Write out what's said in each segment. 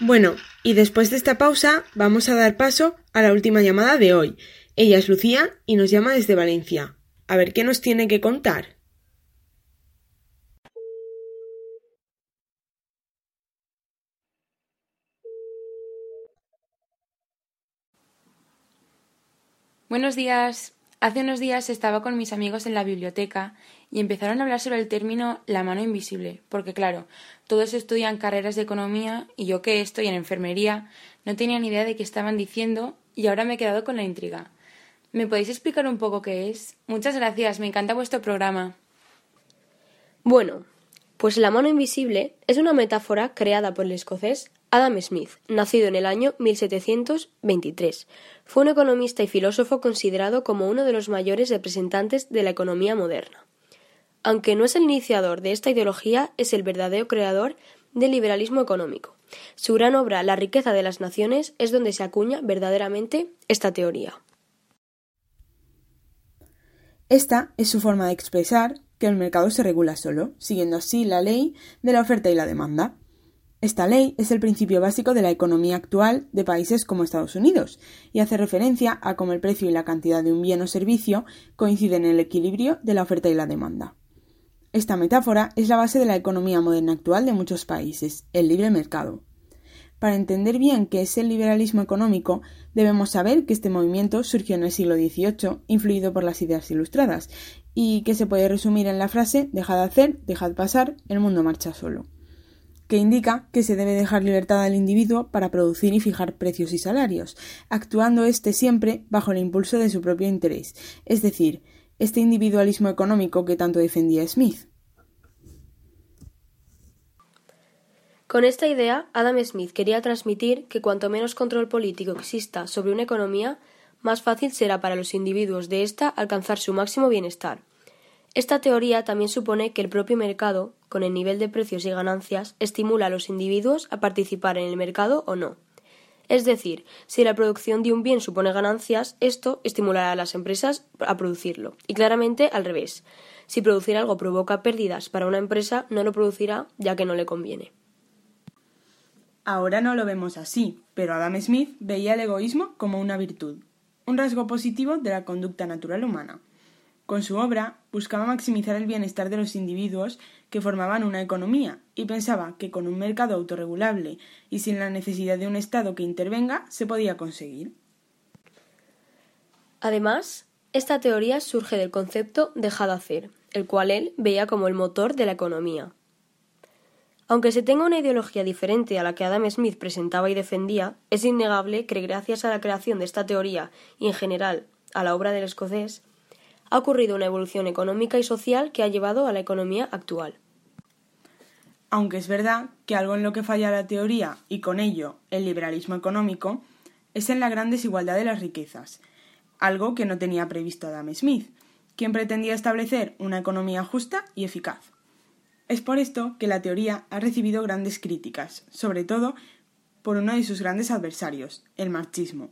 Bueno, y después de esta pausa vamos a dar paso a la última llamada de hoy. Ella es Lucía y nos llama desde Valencia. A ver qué nos tiene que contar. Buenos días. Hace unos días estaba con mis amigos en la biblioteca y empezaron a hablar sobre el término la mano invisible, porque claro, todos estudian carreras de economía y yo que estoy en enfermería no tenía ni idea de qué estaban diciendo y ahora me he quedado con la intriga. ¿Me podéis explicar un poco qué es? Muchas gracias, me encanta vuestro programa. Bueno, pues la mano invisible es una metáfora creada por el escocés Adam Smith, nacido en el año 1723. Fue un economista y filósofo considerado como uno de los mayores representantes de la economía moderna. Aunque no es el iniciador de esta ideología, es el verdadero creador del liberalismo económico. Su gran obra La riqueza de las naciones es donde se acuña verdaderamente esta teoría. Esta es su forma de expresar que el mercado se regula solo, siguiendo así la ley de la oferta y la demanda. Esta ley es el principio básico de la economía actual de países como Estados Unidos y hace referencia a cómo el precio y la cantidad de un bien o servicio coinciden en el equilibrio de la oferta y la demanda. Esta metáfora es la base de la economía moderna actual de muchos países, el libre mercado. Para entender bien qué es el liberalismo económico, debemos saber que este movimiento surgió en el siglo XVIII, influido por las ideas ilustradas, y que se puede resumir en la frase dejad hacer, dejad pasar, el mundo marcha solo que indica que se debe dejar libertad al individuo para producir y fijar precios y salarios, actuando éste siempre bajo el impulso de su propio interés, es decir, este individualismo económico que tanto defendía Smith. Con esta idea, Adam Smith quería transmitir que cuanto menos control político exista sobre una economía, más fácil será para los individuos de ésta alcanzar su máximo bienestar. Esta teoría también supone que el propio mercado, con el nivel de precios y ganancias, estimula a los individuos a participar en el mercado o no. Es decir, si la producción de un bien supone ganancias, esto estimulará a las empresas a producirlo. Y claramente al revés. Si producir algo provoca pérdidas para una empresa, no lo producirá ya que no le conviene. Ahora no lo vemos así, pero Adam Smith veía el egoísmo como una virtud, un rasgo positivo de la conducta natural humana. Con su obra buscaba maximizar el bienestar de los individuos que formaban una economía y pensaba que con un mercado autorregulable y sin la necesidad de un Estado que intervenga se podía conseguir. Además, esta teoría surge del concepto dejado hacer, el cual él veía como el motor de la economía. Aunque se tenga una ideología diferente a la que Adam Smith presentaba y defendía, es innegable que gracias a la creación de esta teoría y en general a la obra del escocés, ha ocurrido una evolución económica y social que ha llevado a la economía actual. Aunque es verdad que algo en lo que falla la teoría y con ello el liberalismo económico es en la gran desigualdad de las riquezas, algo que no tenía previsto Adam Smith, quien pretendía establecer una economía justa y eficaz. Es por esto que la teoría ha recibido grandes críticas, sobre todo por uno de sus grandes adversarios, el marxismo,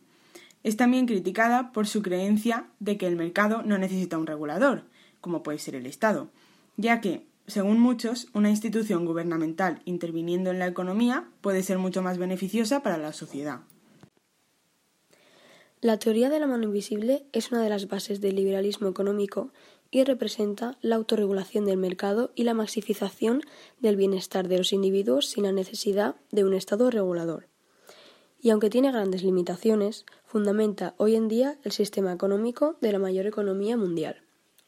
es también criticada por su creencia de que el mercado no necesita un regulador, como puede ser el Estado, ya que, según muchos, una institución gubernamental interviniendo en la economía puede ser mucho más beneficiosa para la sociedad. La teoría de la mano invisible es una de las bases del liberalismo económico y representa la autorregulación del mercado y la maxificación del bienestar de los individuos sin la necesidad de un Estado regulador y aunque tiene grandes limitaciones, fundamenta hoy en día el sistema económico de la mayor economía mundial,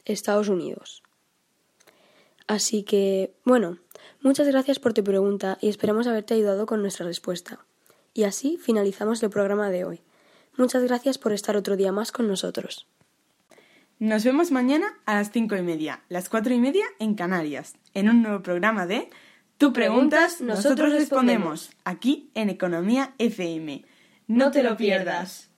Estados Unidos. Así que, bueno, muchas gracias por tu pregunta y esperamos haberte ayudado con nuestra respuesta. Y así finalizamos el programa de hoy. Muchas gracias por estar otro día más con nosotros. Nos vemos mañana a las cinco y media, las cuatro y media en Canarias, en un nuevo programa de Tú preguntas, nosotros respondemos, aquí en Economía FM. No te lo pierdas.